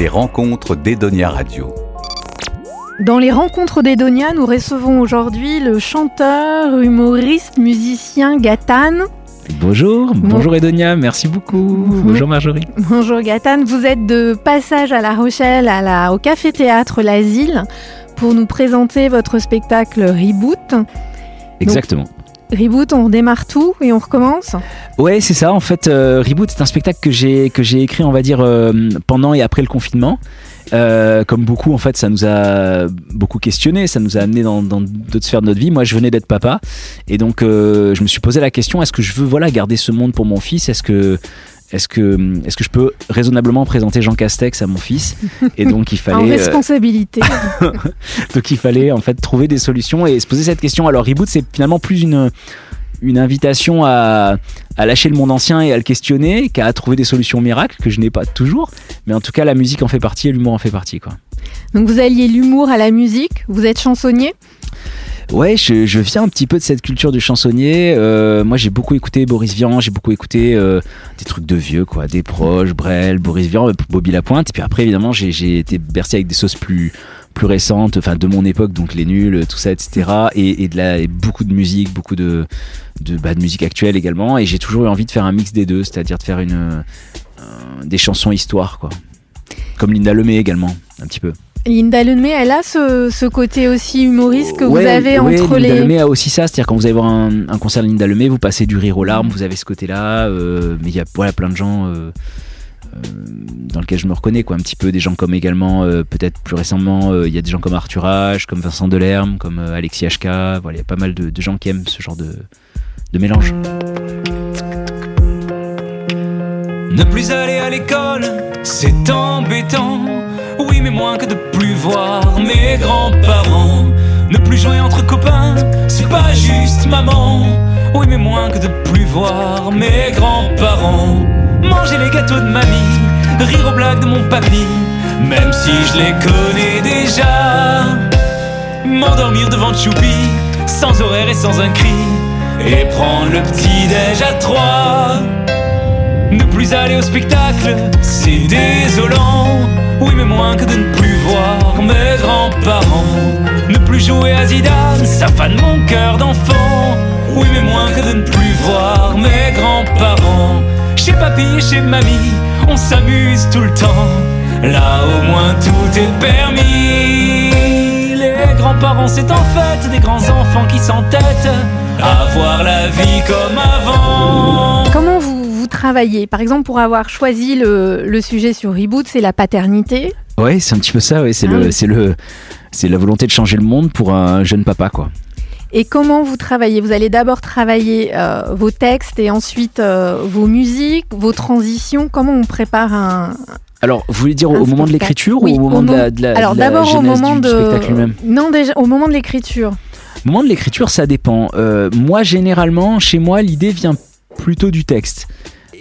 Les rencontres d'Edonia Radio. Dans les rencontres d'Edonia, nous recevons aujourd'hui le chanteur, humoriste, musicien Gatane. Bonjour, bonjour Edonia, merci beaucoup. Bonjour Marjorie. Bonjour Gatane, vous êtes de passage à La Rochelle à la, au Café Théâtre L'Asile pour nous présenter votre spectacle Reboot. Exactement. Reboot, on redémarre tout et on recommence Ouais, c'est ça. En fait, euh, Reboot, c'est un spectacle que j'ai que j'ai écrit, on va dire, euh, pendant et après le confinement. Euh, comme beaucoup, en fait, ça nous a beaucoup questionné, ça nous a amené dans d'autres sphères de notre vie. Moi, je venais d'être papa, et donc je me suis posé la question est-ce que je veux voilà garder ce monde pour mon fils? Est-ce que est-ce que, est que je peux raisonnablement présenter Jean Castex à mon fils Et donc il fallait. en responsabilité. donc il fallait en fait trouver des solutions et se poser cette question. Alors Reboot, c'est finalement plus une, une invitation à, à, lâcher le monde ancien et à le questionner qu'à trouver des solutions miracles que je n'ai pas toujours. Mais en tout cas, la musique en fait partie et l'humour en fait partie. Quoi. Donc vous alliez l'humour à la musique, vous êtes chansonnier? Ouais, je, viens un petit peu de cette culture du chansonnier. Euh, moi, j'ai beaucoup écouté Boris Vian, j'ai beaucoup écouté euh, des trucs de vieux, quoi, des proches, Brel, Boris Vian, euh, Bobby Lapointe. Et puis après, évidemment, j'ai été bercé avec des sauces plus plus récentes, enfin de mon époque, donc les nuls, tout ça, etc. Et, beaucoup de musique, beaucoup bah, de musique actuelle également. Et j'ai toujours eu envie de faire un mix des deux, c'est-à-dire de faire des chansons histoire, quoi. Comme Linda Lemay également, un petit peu. Linda Lemay, elle a ce, côté aussi humoriste que vous avez entre les. Linda Lemay a aussi ça, c'est-à-dire quand vous allez voir un, concert de Linda Lemay, vous passez du rire aux larmes, vous avez ce côté-là, euh, mais il y a voilà, plein de gens euh, euh, dans lesquels je me reconnais, quoi, un petit peu des gens comme également, peut-être plus récemment, il y a des gens comme Arthur H, comme Vincent Delerme, comme Alexis HK, voilà, il y a pas mal de, de, gens qui aiment ce genre de, de mélange. Ne plus aller à l'école, c'est embêtant oui, mais moins que de plus voir mes grands-parents. Ne plus jouer entre copains, c'est pas juste maman. Oui, mais moins que de plus voir mes grands-parents. Manger les gâteaux de mamie, rire aux blagues de mon papy, même si je les connais déjà. M'endormir devant Choupi, sans horaire et sans un cri, et prendre le petit-déj à trois. Ne plus aller au spectacle, c'est désolant. Oui, mais moins que de ne plus voir mes grands-parents. Ne plus jouer à Zidane, ça fane mon cœur d'enfant. Oui, mais moins que de ne plus voir mes grands-parents. Chez papy et chez mamie, on s'amuse tout le temps. Là au moins tout est permis. Les grands-parents, c'est en fait des grands enfants qui s'entêtent à voir la vie comme avant. Comment vous travailler Par exemple, pour avoir choisi le, sujet sur Reboot, c'est la paternité. Oui, c'est un petit peu ça. Ouais. C'est le, ah c'est le, c'est la volonté de changer le monde pour un jeune papa, quoi. Et comment vous travaillez? Vous allez d'abord travailler euh, vos textes et ensuite euh, vos musiques, vos transitions. Comment on prépare un, alors, vous voulez dire au moment de l'écriture ou au moment de la, de la, Alors d'abord au moment du, de spectacle lui-même? Non, déjà au moment de l'écriture. Au moment de l'écriture, ça dépend. Euh, moi, généralement, chez moi, l'idée vient plutôt du texte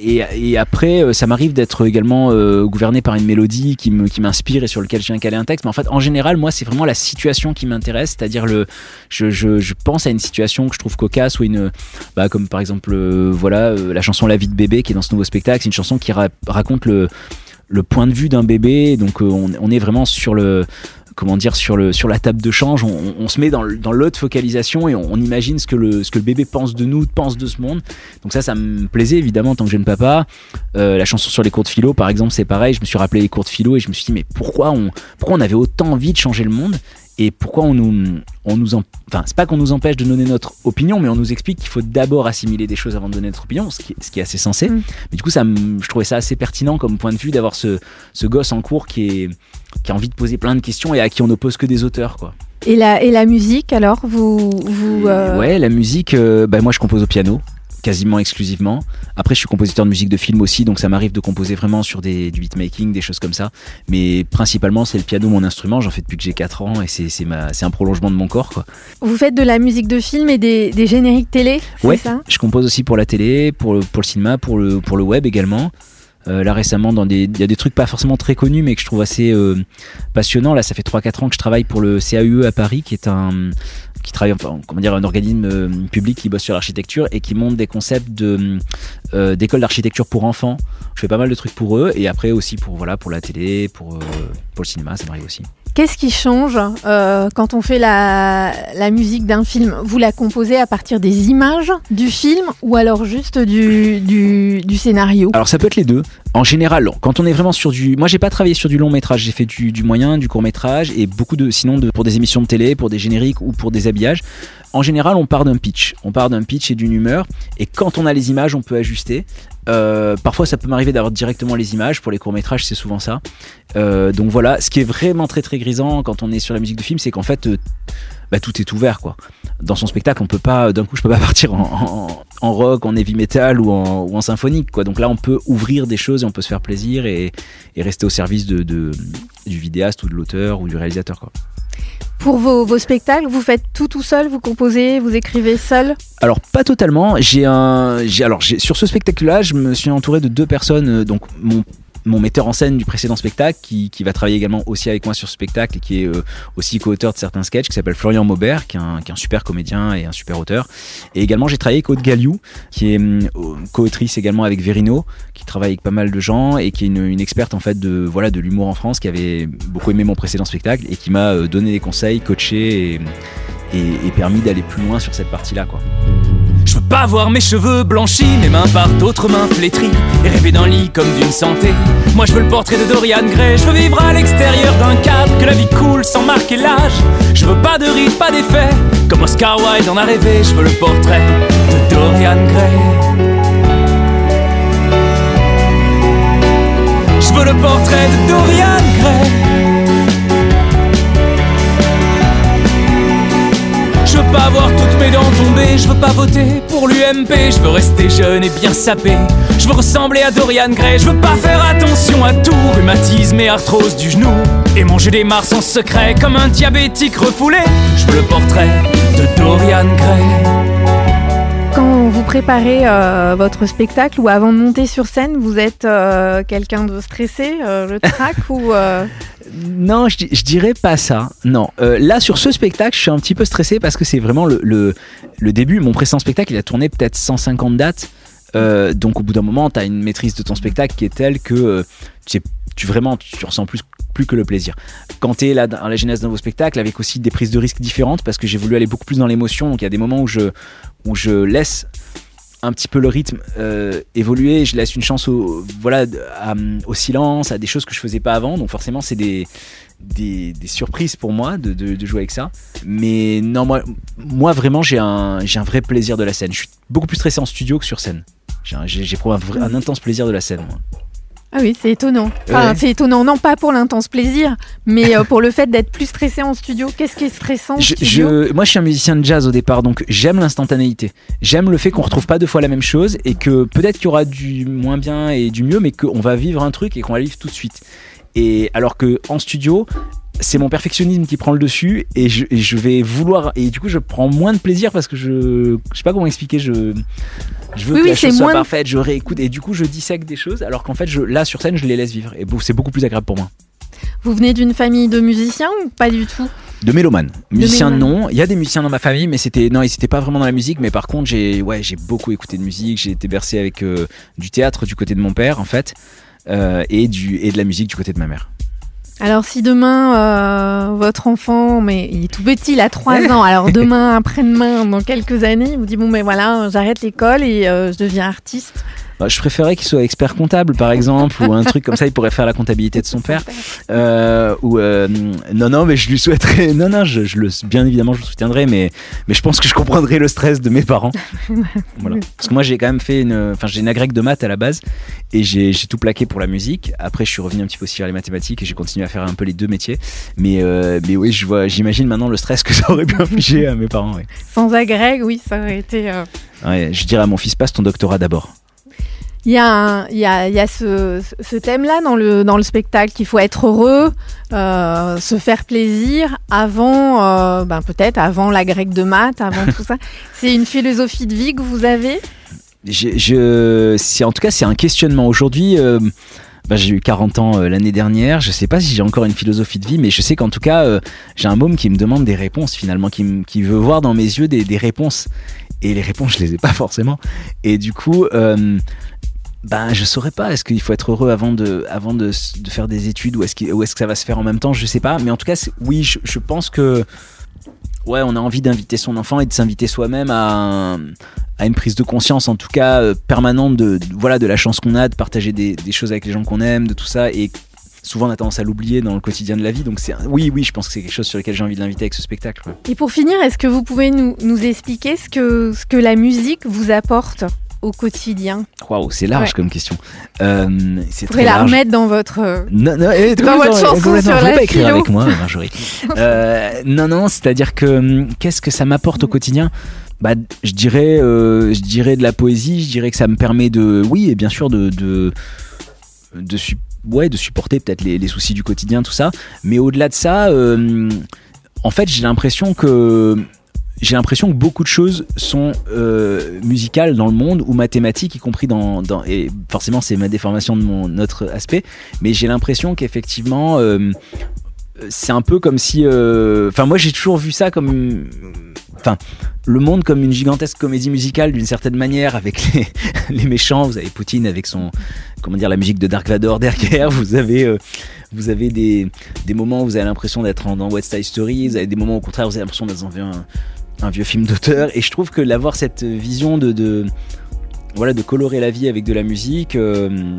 et, après, euh, ça m'arrive d'être également euh, gouverné par une mélodie qui m'inspire et sur lequel je viens caler un texte. Mais en fait, en général, moi, c'est vraiment la situation qui m'intéresse, c'est-à-dire le, je, pense à une situation que je trouve cocasse ou une, bah, comme par exemple, euh, voilà, la chanson La vie de bébé qui est dans ce nouveau spectacle. C'est une chanson qui raconte le le point de vue d'un bébé. Donc on, est vraiment sur le comment dire, sur, le, sur la table de change, on, se met dans, l'autre focalisation et on, imagine ce que, le, ce que bébé pense de nous, pense de ce monde. Donc ça, ça me plaisait évidemment en tant que jeune papa. Euh, la chanson sur les cours de philo, par exemple, c'est pareil. Je me suis rappelé les cours de philo et je me suis dit, mais pourquoi on, pourquoi on avait autant envie de changer le monde? Et pourquoi on nous, on nous enfin c'est pas qu'on nous empêche de donner notre opinion, mais on nous explique qu'il faut d'abord assimiler des choses avant de donner notre opinion, ce qui, ce qui est assez sensé. Mm. Mais du coup, ça, je trouvais ça assez pertinent comme point de vue d'avoir ce, ce gosse en cours qui est qui a envie de poser plein de questions et à qui on n'oppose que des auteurs, quoi. Et la, et la musique, alors vous, vous euh, Ouais, la musique, euh, bah, moi je compose au piano quasiment exclusivement. Après, je suis compositeur de musique de film aussi, donc ça m'arrive de composer vraiment sur des, du beatmaking, des choses comme ça. Mais principalement, c'est le piano mon instrument. J'en fais depuis que j'ai 4 ans et c'est un prolongement de mon corps. Quoi. Vous faites de la musique de film et des, des génériques télé Ouais, ça? je compose aussi pour la télé, pour le, pour le cinéma, pour le, pour le web également. Euh, là récemment, il y a des trucs pas forcément très connus, mais que je trouve assez euh, passionnants. Là, ça fait 3-4 ans que je travaille pour le CAUE à Paris, qui est un, qui travaille, enfin, comment dire, un organisme euh, public qui bosse sur l'architecture et qui monte des concepts de euh, d'écoles d'architecture pour enfants. Je fais pas mal de trucs pour eux et après aussi pour voilà pour la télé, pour euh, pour le cinéma, ça m'arrive aussi. Qu'est-ce qui change euh, quand on fait la, la musique d'un film? Vous la composez à partir des images du film ou alors juste du, du, du scénario? Alors ça peut être les deux. En général, quand on est vraiment sur du, moi j'ai pas travaillé sur du long métrage, j'ai fait du, du moyen, du court métrage et beaucoup de, sinon de, pour des émissions de télé, pour des génériques ou pour des habillages. En général, on part d'un pitch, on part d'un pitch et d'une humeur et quand on a les images, on peut ajuster. Euh, parfois, ça peut m'arriver d'avoir directement les images. Pour les courts métrages, c'est souvent ça. Euh, donc voilà, ce qui est vraiment très très grisant quand on est sur la musique de film, c'est qu'en fait, euh, bah, tout est ouvert quoi. Dans son spectacle, on peut pas d'un coup, je peux pas partir en, rock, en heavy metal ou en, symphonique quoi. Donc là, on peut ouvrir des choses et on peut se faire plaisir et, rester au service de- du vidéaste ou de l'auteur ou du réalisateur quoi. Pour vos, spectacles, vous faites tout tout seul Vous composez Vous écrivez seul Alors pas totalement. J'ai un, alors sur ce spectacle-là, je me suis entouré de deux personnes. euh, Donc mon mon metteur en scène du précédent spectacle, qui, qui va travailler également aussi avec moi sur ce spectacle et qui est euh, aussi co-auteur de certains sketchs, qui s'appelle Florian Maubert, qui est, un, super comédien et un super auteur. Et également, j'ai travaillé avec Aude Galliou, qui est hum, co-autrice également avec Verino, qui travaille avec pas mal de gens et qui est une, experte en fait de voilà de l'humour en France, qui avait beaucoup aimé mon précédent spectacle et qui m'a euh, donné des conseils, coaché et permis d'aller plus loin sur cette partie-là, quoi. Je veux pas voir mes cheveux blanchis, mes mains par d'autres mains flétries, et rêver d'un lit comme d'une santé. Moi je veux le portrait de Dorian Gray, je veux vivre à l'extérieur d'un cadre, que la vie coule sans marquer l'âge. Je veux pas de rides, pas d'effets, comme Oscar Wilde en a rêvé, je veux le portrait de Dorian Gray. Je veux le portrait de Dorian Gray. Veux pas voir toutes mes dents tomber, je veux pas voter pour l'UMP, je veux rester jeune et bien sapé. Je veux ressembler à Dorian Gray, je veux pas faire attention à tout, rhumatisme et arthrose du genou. Et manger des mars en secret comme un diabétique refoulé. Je veux le portrait de Dorian Gray. Quand vous préparez euh, votre spectacle ou avant de monter sur scène, vous êtes euh, quelqu'un de stressé, euh, le trac ou euh, Non, je, di- je dirais pas ça. Non. Euh, là, sur ce spectacle, je suis un petit peu stressé parce que c'est vraiment le, début. Mon précédent spectacle, il a tourné peut-être 150 dates. Euh, donc, au bout d'un moment, tu as une maîtrise de ton spectacle qui est telle que euh, tu, tu vraiment tu ressens plus, que le plaisir. Quand tu es dans la genèse d'un nouveau spectacle, avec aussi des prises de risques différentes, parce que j'ai voulu aller beaucoup plus dans l'émotion. Donc, il y a des moments où je laisse un petit peu le rythme euh, évoluer, je laisse une chance au, voilà, au silence, à des choses que je faisais pas avant. Donc forcément, c'est des, surprises pour moi de, jouer avec ça. Mais non, moi, vraiment, j'ai un, vrai plaisir de la scène. Je suis beaucoup plus stressé en studio que sur scène. J'ai un- intense plaisir de la scène. Ah oui, c'est étonnant. Enfin, Ouais. c'est étonnant, non pas pour l'intense plaisir, mais euh, pour le fait d'être plus stressé en studio. Qu'est-ce qui est stressant en Je, studio? je- moi, je suis un musicien de jazz au départ, donc j'aime l'instantanéité. J'aime le fait qu'on retrouve pas deux fois la même chose et que peut-être qu'il y aura du moins bien et du mieux, mais qu'on va vivre un truc et qu'on va le vivre tout de suite. Et alors que en studio, c'est mon perfectionnisme qui prend le dessus et je, et je vais vouloir et du coup je prends moins de plaisir parce que je je sais pas comment expliquer je je veux Oui, que oui, la chose soit moins parfaite je réécoute et du coup je dissèque des choses alors qu'en fait je là sur scène je les laisse vivre et c'est beaucoup plus agréable pour moi Vous venez d'une famille de musiciens ou pas du tout? De mélomane. Musicien mélomane. non. Il y a des musiciens dans ma famille, mais c'était non, ils étaient pas vraiment dans la musique. Mais par contre, j'ai ouais, j'ai beaucoup écouté de musique. J'ai été bercé avec euh, du théâtre du côté de mon père en fait, euh, et du et de la musique du côté de ma mère. Alors si demain euh, votre enfant, mais il est tout petit, il a 3 ans, alors demain, après-demain, dans quelques années, il vous dit bon mais voilà, j'arrête l'école et euh, je deviens artiste. Bah, je préférais qu'il soit expert comptable par exemple, ou un truc comme ça. Il pourrait faire la comptabilité de son père. Euh, ou euh, non non, mais je lui souhaiterais. Non non, je, je le bien évidemment je le soutiendrai, mais mais je pense que je comprendrais le stress de mes parents. Voilà. Parce que moi j'ai quand même fait une, enfin j'ai une agrègue de maths à la base et j'ai tout plaqué pour la musique. Après je suis revenu un petit peu aussi vers les mathématiques et j'ai continué à faire un peu les deux métiers. Mais euh, mais oui je vois, j'imagine maintenant le stress que ça aurait pu infliger à mes parents. ouais. Sans agrègue, oui, ça aurait été. Ouais, je dirais à mon fils passe ton doctorat d'abord. Il y a, un- il y a, il y a ce, ce thème-là dans le, dans le spectacle, qu'il faut être heureux, euh, se faire plaisir avant, euh, ben peut-être avant la grecque de maths, avant tout ça. C'est une philosophie de vie que vous avez? Je, je- en tout cas c'est un questionnement aujourd'hui. euh, bah, j'ai eu 40 ans l'année dernière. Je sais pas si j'ai encore une philosophie de vie, mais je sais qu'en tout cas, j'ai un môme qui me demande des réponses finalement, qui, me- qui veut voir dans mes yeux des, des réponses. et les réponses je les ai pas forcément et du coup euh, ben je saurais pas. Est-ce qu'il faut être heureux avant de avant de, faire des études ou est-ce que est-ce que ça va se faire en même temps? Je sais pas. Mais en tout cas oui je, pense que ouais on a envie d'inviter son enfant et de s'inviter soi-même à, à une prise de conscience en tout cas euh, permanente de, voilà de la chance qu'on a de partager des, choses avec les gens qu'on aime de tout ça. Et souvent on a tendance à l'oublier dans le quotidien de la vie. Donc oui, oui, je pense que c'est quelque chose sur lequel j'ai envie de l'inviter avec ce spectacle. Et pour finir, est-ce que vous pouvez nous, nous expliquer ce que, ce que la musique vous apporte? Au quotidien Waouh, c'est large ouais. comme question. Euh, c'est la large. remettre dans votre non, non, eh, dans votre chanson sur la pas écrire avec moi, Marjorie. euh, non, non, c'est-à-dire que hum, qu'est-ce que ça m'apporte au quotidien? Bah, je dirais, euh, je dirais de la poésie. Je dirais que ça me permet de, oui, et bien sûr de, de, de, ouais, de supporter peut-être les, les, soucis du quotidien, tout ça. Mais au-delà de ça, euh, en fait, j'ai l'impression que j'ai l'impression que beaucoup de choses sont euh, musicales dans le monde ou mathématiques, y compris dans, dans et forcément c'est ma déformation de mon autre aspect, mais j'ai l'impression qu'effectivement euh, c'est un peu comme si, enfin moi j'ai toujours vu ça comme enfin le monde comme une gigantesque comédie musicale d'une certaine manière avec les, les, méchants. Vous avez Poutine avec son comment dire la musique de Dark Vador derrière. Vous avez euh, vous avez des, des moments où vous avez l'impression d'être dans West Side Story. Vous avez des moments au contraire où vous avez l'impression d'être dans un, un, vieux film d'auteur et je trouve que d'avoir cette vision de, de voilà de colorer la vie avec de la musique euh,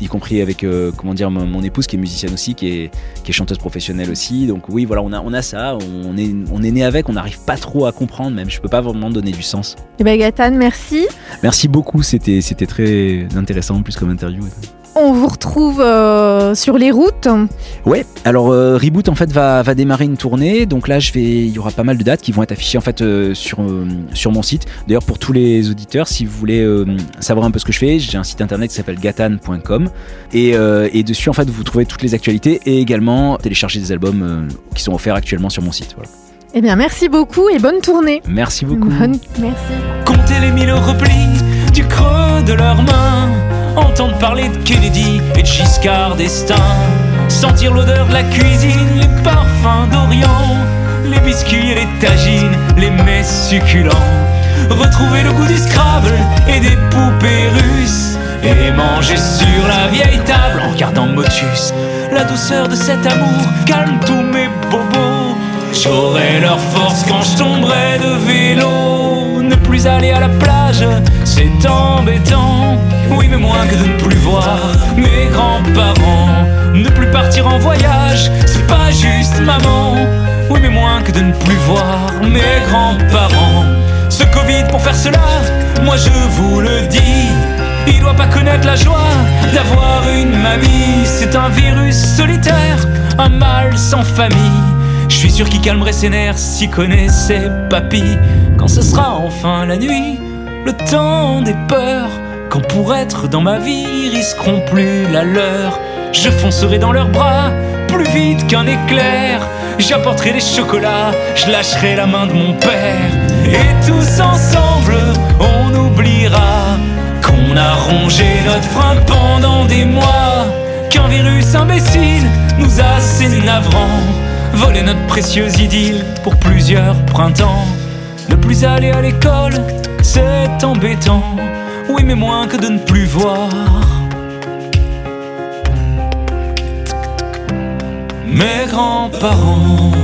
y compris avec euh, comment dire mon, mon, épouse qui est musicienne aussi, qui est, qui est chanteuse professionnelle aussi. Donc oui, voilà, on a, on a ça, on est, on est né avec, on n'arrive pas trop à comprendre même. Je peux pas vraiment donner du sens. Et ben Gaëtan, merci. Merci beaucoup, c'était, c'était très intéressant en plus comme interview. On vous retrouve euh, sur les routes. Ouais, alors euh, Reboot en fait va, va démarrer une tournée, donc là je vais, il y aura pas mal de dates qui vont être affichées en fait euh, sur sur mon site. D'ailleurs pour tous les auditeurs, si vous voulez savoir un peu ce que je fais, j'ai un site internet qui s'appelle gatan.com et, et dessus en fait vous trouvez toutes les actualités et également télécharger des albums qui sont offerts actuellement sur mon site. Voilà. Eh bien merci beaucoup et bonne tournée. Merci beaucoup. Bonne... Merci. Comptez les mille replis du creux de leurs mains entendre parler de Kennedy et de Giscard d'Estaing, sentir l'odeur de la cuisine, les parfums d'Orient, les biscuits et les tagines, les mets succulents, retrouver le goût du Scrabble et des poupées russes, et manger sur la vieille table en regardant Motus, la douceur de cet amour calme tous mes bobos. J'aurai leur force quand je tomberai de vélo. Aller à la plage, c'est embêtant. Oui, mais moins que de ne plus voir mes grands-parents. Ne plus partir en voyage, c'est pas juste maman. Oui, mais moins que de ne plus voir mes grands-parents. Ce Covid pour faire cela, moi je vous le dis. Il doit pas connaître la joie d'avoir une mamie. C'est un virus solitaire, un mal sans famille. Je suis sûr qu'il calmerait ses nerfs s'il connaissait papy. Quand ce sera enfin la nuit, le temps des peurs. Quand pour être dans ma vie risqueront plus la leur. Je foncerai dans leurs bras plus vite qu'un éclair. J'apporterai des chocolats, je lâcherai la main de mon père. Et tous ensemble, on oubliera qu'on a rongé notre frein pendant des mois. Qu'un virus imbécile nous a assez navrants voler notre précieuse idylle pour plusieurs printemps. Ne plus aller à l'école, c'est embêtant. Oui, mais moins que de ne plus voir. Mes grands-parents.